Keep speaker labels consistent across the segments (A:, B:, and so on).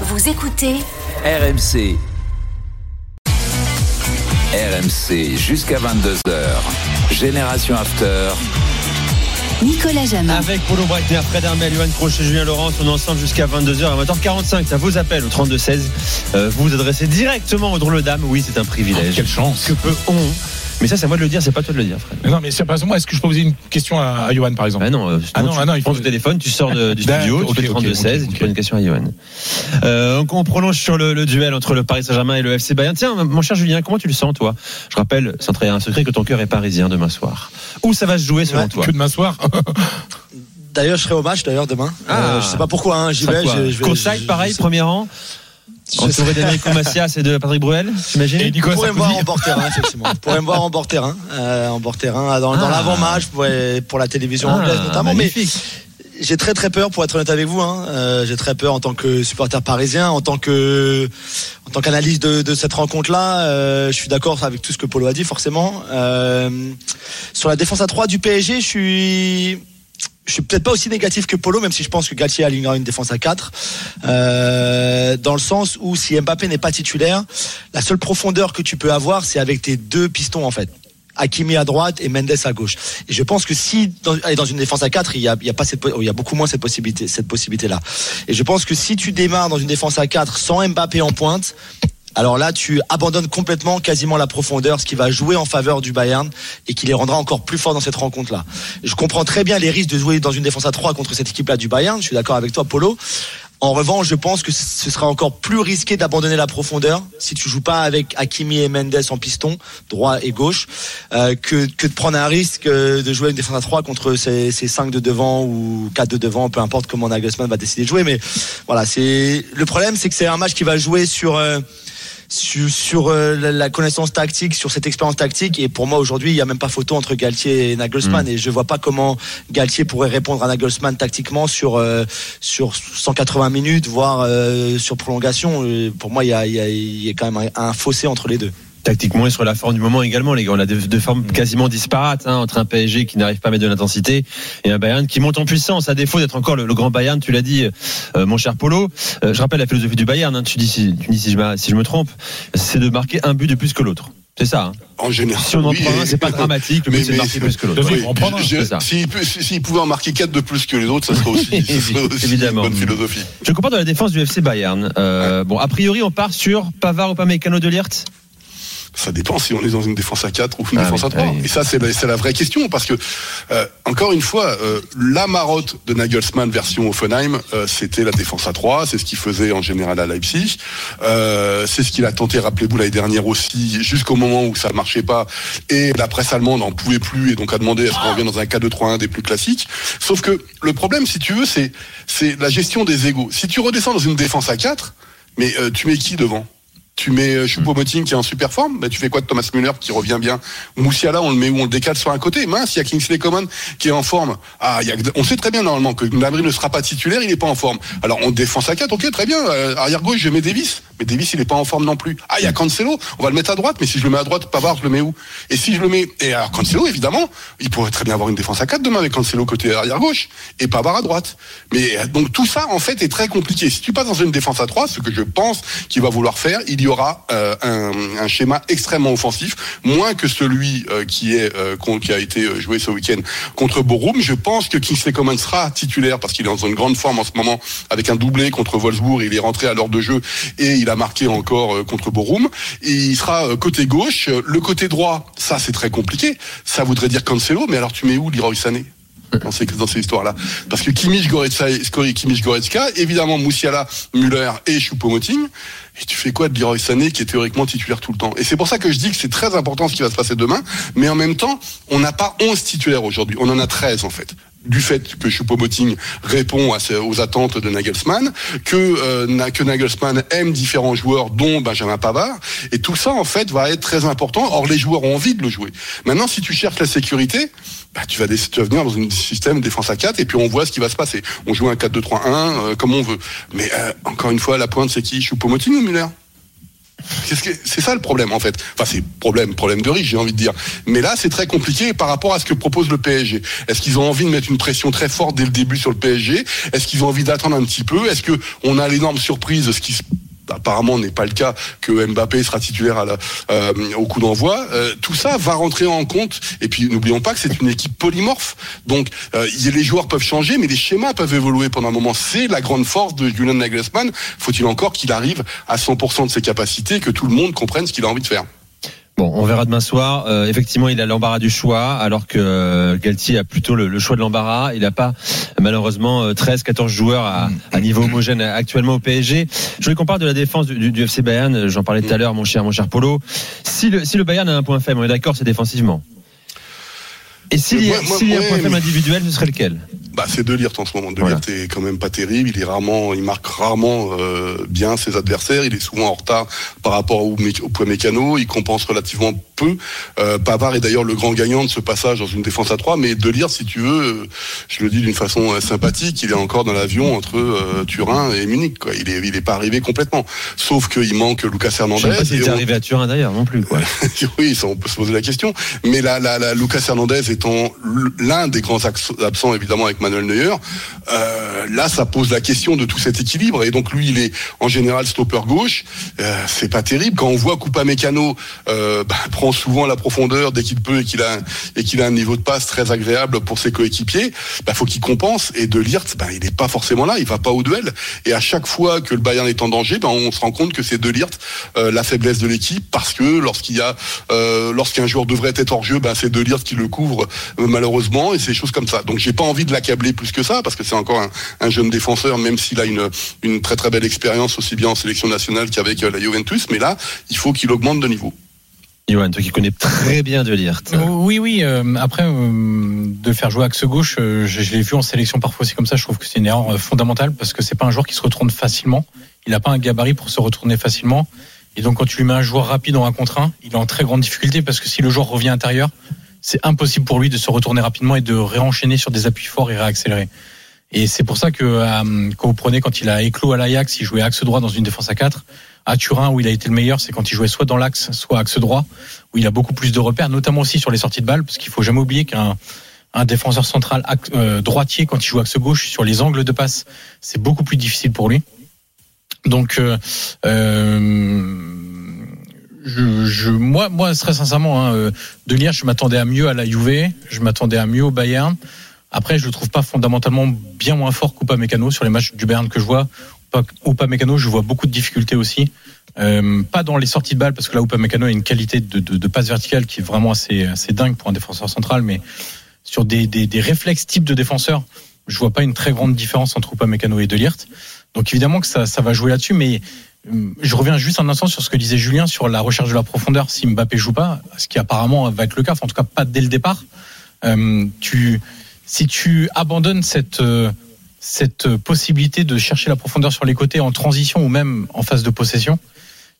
A: Vous écoutez
B: RMC. RMC jusqu'à 22h. Génération After.
A: Nicolas Jamin.
C: Avec Polo Breitner, Fred Armel, Yoann Crochet, Julien Laurence, on est ensemble jusqu'à 22h à 20h45. Ça vous appelle au 32-16. Euh, vous vous adressez directement au drôle dame. Oui, c'est un privilège.
D: Quelle chance.
C: Que peu on. Mais ça, c'est à moi de le dire, c'est pas toi de le dire, Fred.
D: Mais Non, mais c'est pas moi. Est-ce que je peux poser une question à, à Johan, par exemple
C: Ah non, euh,
D: Ah non,
C: tu
D: ah non, il
C: prends
D: faut-
C: le téléphone, tu sors de- du studio, tu
D: ok,
C: fais
D: ok,
C: 32-16 et tu poses une question à. Euh, donc on prolonge sur le, le duel entre le Paris Saint-Germain et le FC Bayern. Tiens, mon cher Julien, comment tu le sens, toi? Je rappelle, sans trahir un secret, que ton cœur est parisien demain soir. Où ça va se jouer selon
E: Ouais,
C: toi?
D: Que demain soir
E: D'ailleurs, je serai au match d'ailleurs demain.
C: Ah.
E: Euh, je sais pas pourquoi, hein, j'y vais. je- vais-
C: pareil, premier rang? Entouré d'Enrico Macias et de Patrick Bruel, j'imagine
D: Et
E: Vous
D: Nicolas
E: pourrez me voir en bord terrain, effectivement. Vous pourrez me voir en bord terrain, euh, en bord terrain, dans, dans
C: Ah.
E: l'avant-match pour, pour la télévision
C: Ah,
E: anglaise notamment. Mais j'ai très très peur, pour être honnête avec vous. Hein. Euh, j'ai très peur en tant que supporter parisien, en tant que en tant qu'analyste de, de cette rencontre-là. Euh, je suis d'accord avec tout ce que Polo a dit, forcément. Euh, sur la défense à 3 du PSG, je suis je suis peut-être pas aussi négatif que Polo, même si je pense que Galtier alignera une défense à 4. Euh, dans le sens où si Mbappé n'est pas titulaire, la seule profondeur que tu peux avoir, c'est avec tes deux pistons en fait. Hakimi à droite et Mendes à gauche. Et je pense que si dans, dans une défense à 4, il y a, il y a pas cette, po- il y a beaucoup moins cette possibilité, cette possibilité là. Et je pense que si tu démarres dans une défense à 4 sans Mbappé en pointe, alors là, tu abandonnes complètement quasiment la profondeur, ce qui va jouer en faveur du Bayern et qui les rendra encore plus forts dans cette rencontre-là. Je comprends très bien les risques de jouer dans une défense à 3 contre cette équipe-là du Bayern. Je suis d'accord avec toi, Polo. En revanche, je pense que ce sera encore plus risqué d'abandonner la profondeur si tu joues pas avec Hakimi et Mendes en piston, droit et gauche, euh, que, que de prendre un risque euh, de jouer une défense à 3 contre ces, ces 5 de devant ou 4 de devant, peu importe comment Nagelsmann va décider de jouer. Mais voilà, c'est le problème, c'est que c'est un match qui va jouer sur euh, sur, sur euh, la, connaissance tactique, sur cette expérience tactique. Et pour moi, aujourd'hui, il n'y a même pas photo entre Galtier et Nagelsmann. Et je vois pas comment Galtier pourrait répondre à Nagelsmann tactiquement sur, euh, sur 180 minutes, voire euh, sur prolongation. Euh, pour moi, il y a, il y, a, il y a quand même un, un fossé entre les deux.
C: Tactiquement et sur la forme du moment également, les gars. On a deux, deux formes quasiment disparates hein, entre un PSG qui n'arrive pas à mettre de l'intensité et un Bayern qui monte en puissance, à défaut d'être encore le, le grand Bayern. Tu l'as dit, euh, mon cher Polo. Euh, je rappelle la philosophie du Bayern. Hein, tu dis, si, tu dis si, je, me- si je me trompe, c'est de marquer un but de plus que l'autre. C'est ça. Hein.
F: En général.
C: Si on en
F: oui,
C: prend un, c'est pas dramatique. Le but,
F: Mais-
C: c'est de marquer plus que l'autre.
D: Oui.
F: S'il peut- s'il pouvait en marquer 4 de plus que les autres, ça serait aussi, ça serait aussi
C: Évidemment.
F: une bonne philosophie.
C: Je comprends dans la défense du FC Bayern. Euh, Bon, a priori, on part sur Pavard ou Pamecano de Liert.
F: Ça dépend si on est dans une défense à 4 ou une
C: Ah
F: défense
C: oui,
F: à 3.
C: ah oui.
F: Et ça, c'est la, vraie question. Parce que, euh, encore une fois, euh, la marotte de Nagelsmann version Offenheim, euh, c'était la défense à 3. C'est ce qu'il faisait en général à Leipzig. Euh, c'est ce qu'il a tenté, rappelez-vous, l'année dernière aussi, jusqu'au moment où ça ne marchait pas. Et la presse allemande n'en pouvait plus et donc a demandé à ce qu'on revienne dans un 4-2-3-1 des plus classiques. Sauf que le problème, si tu veux, c'est, c'est la gestion des égaux. Si tu redescends dans une défense à 4, mais euh, tu mets qui devant? Tu mets euh, Choupo-Moting qui est en super forme, bah, tu fais quoi de Thomas Müller qui revient bien? Moussiala, on le met où? On le décale sur un côté. Mince, il y a Kingsley Coman qui est en forme. Ah, il y a, on sait très bien normalement que Gnabry ne sera pas titulaire, il n'est pas en forme. Alors on défense à 4, ok, très bien. Euh, arrière gauche, je mets Davis, mais Davis il n'est pas en forme non plus. Ah, il y a Cancelo, on va le mettre à droite, mais si je le mets à droite, Pavard, je le mets où? Et si je le mets, et alors Cancelo évidemment, il pourrait très bien avoir une défense à 4 demain avec Cancelo côté arrière gauche et Pavard à droite. Mais euh, donc tout ça en fait est très compliqué. Si tu passes dans une défense à 3, ce que je pense qu'il va vouloir faire, il y aura euh, un, un schéma extrêmement offensif, moins que celui euh, qui est euh, qui a été euh, joué ce week-end contre Borum. Je pense que Kingsley Coman sera titulaire parce qu'il est dans une grande forme en ce moment avec un doublé contre Wolfsburg. Il est rentré à l'heure de jeu et il a marqué encore contre Borum. Il sera côté gauche. Le côté droit, ça c'est très compliqué. Ça voudrait dire Cancelo, mais alors tu mets où Leroy Sané? Dans ces, dans ces histoires-là? Parce que Kimmich Goretzka, Kimmich Goretzka, évidemment Moussiala, Müller et Choupo-Moting. Et tu fais quoi de Leroy Sané qui est théoriquement titulaire tout le temps? Et c'est pour ça que je dis que c'est très important ce qui va se passer demain. Mais en même temps, on n'a pas 11 titulaires aujourd'hui. On en a 13 en fait du fait que Choupo-Moting répond aux attentes de Nagelsmann, que, euh, que Nagelsmann aime différents joueurs, dont Benjamin Pavard, et tout ça en fait va être très important. Or les joueurs ont envie de le jouer. Maintenant, si tu cherches la sécurité, bah, tu, vas, tu venir dans un système défense à 4 et puis on voit ce qui va se passer. On joue un 4-2-3-1 euh, comme on veut. Mais euh, encore une fois, la pointe c'est qui? Choupo-Moting ou Muller C'est ça le problème en fait? Enfin c'est problème, problème de riche, j'ai envie de dire. Mais là c'est très compliqué par rapport à ce que propose le PSG. Est-ce qu'ils ont envie de mettre une pression très forte dès le début sur le PSG Est-ce qu'ils ont envie d'attendre un petit peu? Est-ce que on a l'énorme surprise, ce qui se- apparemment n'est pas le cas que Mbappé sera titulaire euh, au coup d'envoi. Euh, tout ça va rentrer en compte. Et puis n'oublions pas que c'est une équipe polymorphe. Donc euh, les joueurs peuvent changer, mais les schémas peuvent évoluer pendant un moment. C'est la grande force de Julian Nagelsmann. Faut-il encore qu'il arrive à 100% de ses capacités, que tout le monde comprenne ce qu'il a envie de faire?
C: Bon, on verra demain soir. Euh, effectivement, il a l'embarras du choix, alors que euh, Galtier a plutôt le, le choix de l'embarras. Il n'a pas malheureusement euh, 13, 14 joueurs à, à niveau homogène actuellement au PSG. Je voulais qu'on parle de la défense du, du- du FC Bayern. Euh, J'en parlais tout à l'heure, mon cher, mon cher Polo. Si le, si le Bayern a un point faible, on est d'accord, c'est défensivement. Et s'il y a,
F: Moi- moi-
C: s'il y a un
F: mais-
C: individuel, ce serait lequel?
F: Bah, c'est De Ligt en ce moment. De
C: Voilà.
F: Ligt est quand même pas terrible. Il est rarement, il marque rarement euh, bien ses adversaires. Il est souvent en retard par rapport au, mé- au point mécano. Il compense relativement peu. Euh, Pavard est d'ailleurs le grand gagnant de ce passage dans une défense à 3 Mais De Ligt, si tu veux, euh, je le dis d'une façon euh, sympathique, il est encore dans l'avion entre euh, Turin et Munich. Quoi. Il est, il est pas arrivé complètement. Sauf qu'il manque Lucas
C: Je
F: Hernandez.
C: ne sais pas s'il est
F: on-
C: arrivé à Turin d'ailleurs, non plus. Quoi.
F: oui, ça, on peut se poser la question. Mais là, là, là, Lucas Hernandez étant l'un des grands absents, évidemment, avec Manuel Neuer, euh, là, ça pose la question de tout cet équilibre. Et donc, lui, il est en général stopper gauche. Euh, c'est pas terrible. Quand on voit Coupa Mécano euh, bah, prend souvent la profondeur dès qu'il peut et qu'il a, et qu'il a un niveau de passe très agréable pour ses coéquipiers, bah, faut qu'il compense. Et De Ligt, bah, il n'est pas forcément là. Il va pas au duel. Et à chaque fois que le Bayern est en danger, bah, on se rend compte que c'est De Ligt euh, la faiblesse de l'équipe parce que lorsqu'il y a euh, lorsqu'un joueur devrait être hors jeu, ben c'est De Ligt qui le couvre euh, malheureusement et c'est des choses comme ça. Donc j'ai pas envie de l'accabler plus que ça parce que c'est encore un, un jeune défenseur même s'il a une une très très belle expérience aussi bien en sélection nationale qu'avec euh, la Juventus, mais là il faut qu'il augmente de niveau.
C: Johan, toi qui connais très bien De Ligt.
D: Oui, oui. euh, après, euh, de faire jouer axe gauche, euh, je, je l'ai vu en sélection parfois aussi comme ça. Je trouve que c'est une erreur euh, fondamentale parce que c'est pas un joueur qui se retourne facilement. Il n'a pas un gabarit pour se retourner facilement. Et donc, quand tu lui mets un joueur rapide en un contre un, il est en très grande difficulté parce que si le joueur revient intérieur, c'est impossible pour lui de se retourner rapidement et de réenchaîner sur des appuis forts et réaccélérer. Et c'est pour ça que euh, quand vous prenez quand il a éclos à l'Ajax, il jouait axe droit dans une défense à 4. À Turin, où il a été le meilleur, c'est quand il jouait soit dans l'axe, soit axe droit, où il a beaucoup plus de repères, notamment aussi sur les sorties de balles, parce qu'il faut jamais oublier qu'un un défenseur central euh, droitier, quand il joue axe gauche, sur les angles de passe, c'est beaucoup plus difficile pour lui. Donc, euh, euh, je, je, moi, moi, très sincèrement, hein, euh, De Ligt, je m'attendais à mieux à la Juve, je m'attendais à mieux au Bayern. Après, je le trouve pas fondamentalement bien moins fort qu'Upa Mécano sur les matchs du Bayern que je vois. Upa Mécano, je vois beaucoup de difficultés aussi. Euh, pas dans les sorties de balles, parce que là, Upa Mécano a une qualité de, passe verticale qui est vraiment assez, dingue pour un défenseur central, mais sur des, réflexes type de défenseur, je vois pas une très grande différence entre Upa Mécano et De Ligt. Donc évidemment que ça, va jouer là-dessus, mais euh, je reviens juste un instant sur ce que disait Julien sur la recherche de la profondeur si Mbappé joue pas, ce qui apparemment va être le cas, en tout cas pas dès le départ. Euh, si tu abandonnes cette cette possibilité de chercher la profondeur sur les côtés en transition ou même en phase de possession,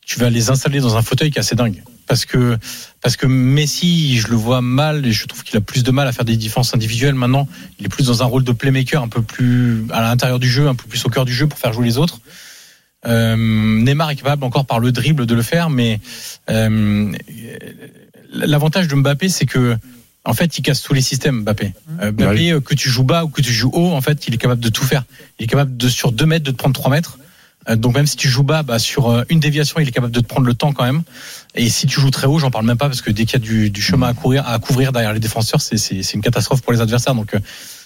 D: tu vas les installer dans un fauteuil qui est assez dingue. Parce que, parce que Messi, je le vois mal et je trouve qu'il a plus de mal à faire des défenses individuelles maintenant. Il est plus dans un rôle de playmaker, un peu plus à l'intérieur du jeu, un peu plus au cœur du jeu pour faire jouer les autres. Euh, Neymar est capable encore par le dribble de le faire, mais euh, l'avantage de Mbappé, c'est que en fait, il casse tous les systèmes, Mbappé. Euh, Mbappé, euh, que tu joues bas ou que tu joues haut, en fait, il est capable de tout faire. Il est capable de, sur 2 mètres, de te prendre 3 mètres. Euh, donc même si tu joues bas, bah, sur une déviation, il est capable de te prendre le temps quand même. Et si tu joues très haut, j'en parle même pas parce que dès qu'il y a du, du chemin à courir, à couvrir derrière les défenseurs, c'est, une catastrophe pour les adversaires. Donc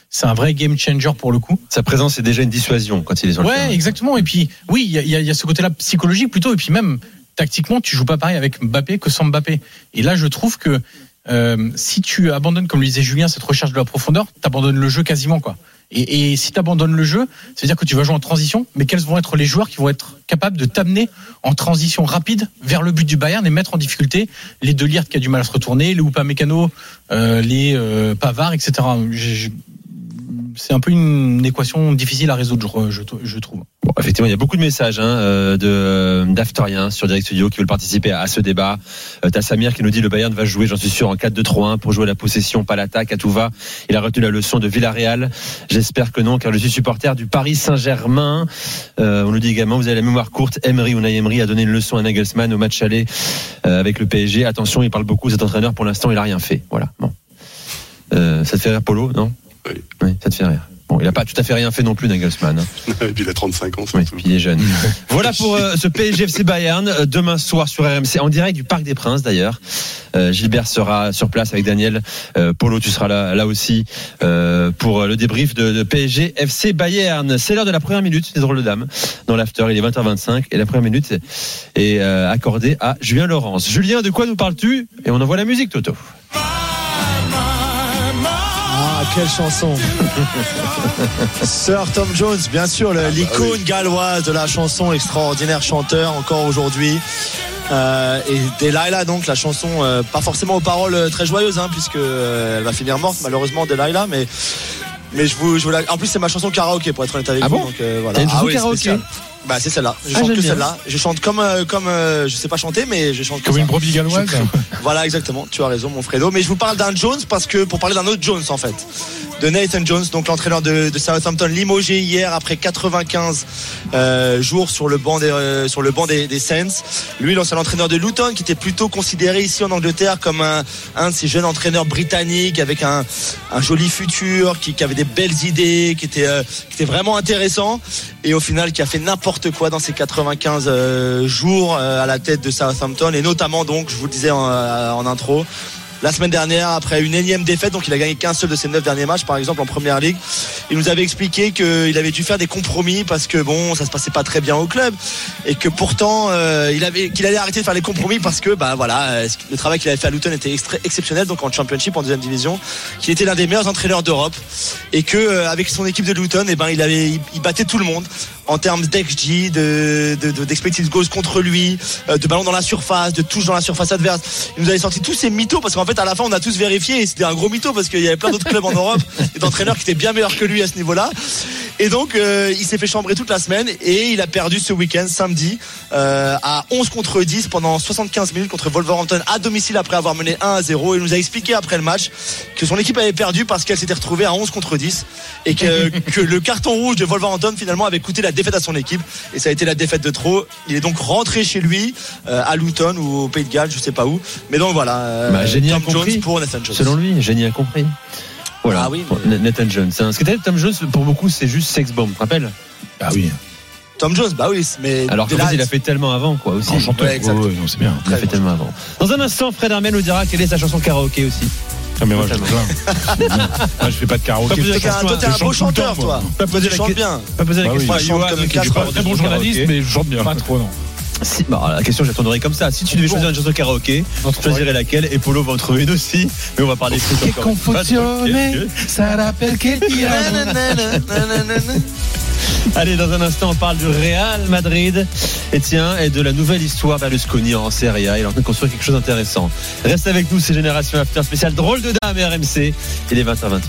D: c'est un vrai game changer pour le coup.
C: Sa présence est déjà une dissuasion quand il est sur le terrain.
D: Ouais, exactement. Et puis oui, il y a, y a ce côté-là psychologique plutôt. Et puis même tactiquement, tu joues pas pareil avec Mbappé que sans Mbappé. Et là, je trouve que euh, si tu abandonnes, comme le disait Julien, cette recherche de la profondeur, t'abandonnes le jeu quasiment quoi. Et, et si tu abandonnes le jeu, ça veut dire que tu vas jouer en transition, mais quels vont être les joueurs qui vont être capables de t'amener en transition rapide vers le but du Bayern et mettre en difficulté les deux qui a du mal à se retourner, les Upamecano, euh, les euh, Pavard, etc. C'est un peu une équation difficile à résoudre, je, je trouve.
C: Effectivement, il y a beaucoup de messages hein, euh, de euh, d'Aftoriens sur Direct Studio qui veulent participer à, à ce débat. Euh, T'as Samir qui nous dit le Bayern va jouer, j'en suis sûr, en 4-2-3-1 pour jouer la possession, pas l'attaque, à tout va. Il a retenu la leçon de Villarreal. J'espère que non, car je suis supporter du Paris Saint-Germain. Euh, on nous dit également, vous avez la mémoire courte. Emery ou Emery a donné une leçon à Nagelsmann au match aller euh, avec le PSG. Attention, il parle beaucoup cet entraîneur. Pour l'instant, il a rien fait. Voilà. Bon. Euh, ça te fait rire, Polo, non?
F: Oui.
C: Oui, ça te fait rire. Bon, il a pas tout à fait rien fait non plus, Nagelsmann. hein.
F: Et puis il a 35 ans,
C: Oui,
F: surtout.
C: puis il est jeune. voilà pour euh, ce PSG FC Bayern euh, demain soir sur RMC en direct du Parc des Princes d'ailleurs. Euh, Gilbert sera sur place avec Daniel. Euh, Polo, tu seras là, là aussi euh, pour le débrief de, de PSG FC Bayern. C'est l'heure de la première minute des drôles de dames dans l'after. Il est 20h25 et la première minute est euh, accordée à Julien Laurence. Julien, de quoi nous parles-tu? Et on envoie la musique, Toto.
E: Ah, quelle chanson Sir Tom Jones, bien sûr, le- l'icône galloise de la chanson, extraordinaire chanteur encore aujourd'hui. Euh, et Delilah, donc la chanson, euh, pas forcément aux paroles euh, très joyeuses, hein, puisque euh, elle va finir morte malheureusement, Delilah, mais mais je vous, je vous la- en plus c'est ma chanson karaoké pour être honnête avec
C: Ah
E: vous.
C: bon
E: donc, euh, voilà.
C: T'as une chanson
E: oui,
C: karaoké
E: spécial. Bah c'est celle-là. Je
C: Ah,
E: chante que celle-là. Je chante comme euh, comme euh, je sais pas chanter, mais je chante
D: Comme
E: ça.
D: une brebis galloise.
E: Voilà, exactement. Tu as raison, mon Fredo. Mais je vous parle d'un Jones parce que pour parler d'un autre Jones, en fait, de Nathan Jones, donc l'entraîneur de, Southampton, limogé hier après 95 euh, jours sur le banc des euh, sur le banc des, Saints. Lui, l'ancien entraîneur de Luton, qui était plutôt considéré ici en Angleterre comme un, un de ces jeunes entraîneurs britanniques avec un, un joli futur, qui, avait des belles idées, qui était euh, qui était vraiment intéressant, et au final qui a fait n'importe quoi dans ces 95 euh, jours à la tête de Southampton, et notamment donc, je vous le disais en intro. La semaine dernière, après une énième défaite, donc il a gagné qu'un seul de ses neuf derniers matchs, par exemple en première ligue, il nous avait expliqué qu'il avait dû faire des compromis parce que bon, ça se passait pas très bien au club. Et que pourtant euh, il avait qu'il allait arrêter de faire les compromis parce que bah voilà, euh, le travail qu'il avait fait à Luton était exceptionnel, donc en Championship en deuxième division, qu'il était l'un des meilleurs entraîneurs d'Europe. Et que euh, avec son équipe de Luton, et ben il avait il battait tout le monde en termes d'XG, de, de, de- d'expected goals contre lui, euh, de ballons dans la surface, de touches dans la surface adverse. Il nous avait sorti tous ces mythos parce qu'en fait à la fin on a tous vérifié et c'était un gros mytho parce qu'il y avait plein d'autres clubs en Europe et d'entraîneurs qui étaient bien meilleurs que lui à ce niveau-là. Et donc euh, il s'est fait chambrer toute la semaine et il a perdu ce week-end samedi euh, à 11 contre 10 pendant 75 minutes contre Wolverhampton à domicile après avoir mené 1 à 0. Il nous a expliqué après le match que son équipe avait perdu parce qu'elle s'était retrouvée à 11 contre 10 et que, que le carton rouge de Wolverhampton finalement avait coûté la défaite à son équipe et ça a été la défaite de trop. Il est donc rentré chez lui euh, à Luton ou au Pays de Galles, je sais pas où. Mais donc voilà,
C: Bah,
E: Tom
C: compris.
E: Jones pour Nathan Jones.
C: Selon lui, génie a compris. Voilà,
E: Ah oui,
C: Pour Nathan Jones. hein. Ce que Tom Jones, pour beaucoup, c'est juste sex bomb, tu te rappelles
D: Ah oui.
E: Tom Jones, bah oui, mais
C: Alors qu'en fait, il a fait tellement avant, quoi, aussi.
D: En chanteur.
E: Ouais, exact.
D: Ouais, ouais, non, c'est bien.
C: Il a fait
E: bon.
C: tellement avant. Dans un instant, Fred Armel nous dira quelle est sa chanson karaoké aussi.
D: Ah, mais moi, je, moi, je fais pas de karaoké.
E: Toi, t'es un, toi, t'es un
D: chante
E: beau chanteur, toi.
C: Pas poser la
E: bien.
C: Pas poser la
D: Bah
C: question à
E: Je chante comme
C: pas
D: Très bon journaliste, mais je chante bien. Pas trop, non.
C: Si, bah, la question, je la comme ça. Si tu devais choisir une chanson karaoké, tu choisirais laquelle Et Polo va en trouver une aussi. Mais on va parler de foot encore. De-
D: ça rappelle quel
C: Allez, dans un instant, on parle du Real Madrid. Et tiens, et de la nouvelle histoire Berlusconi en Serie A. Il est en train de construire quelque chose d'intéressant. Reste avec nous, c'est Génération After spécial drôle de dame et RMC. Il est 20h28.